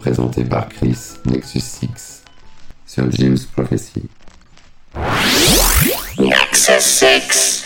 Présentée par Chris Nexus 6 sur Jim's Prophecy. Nexus 6.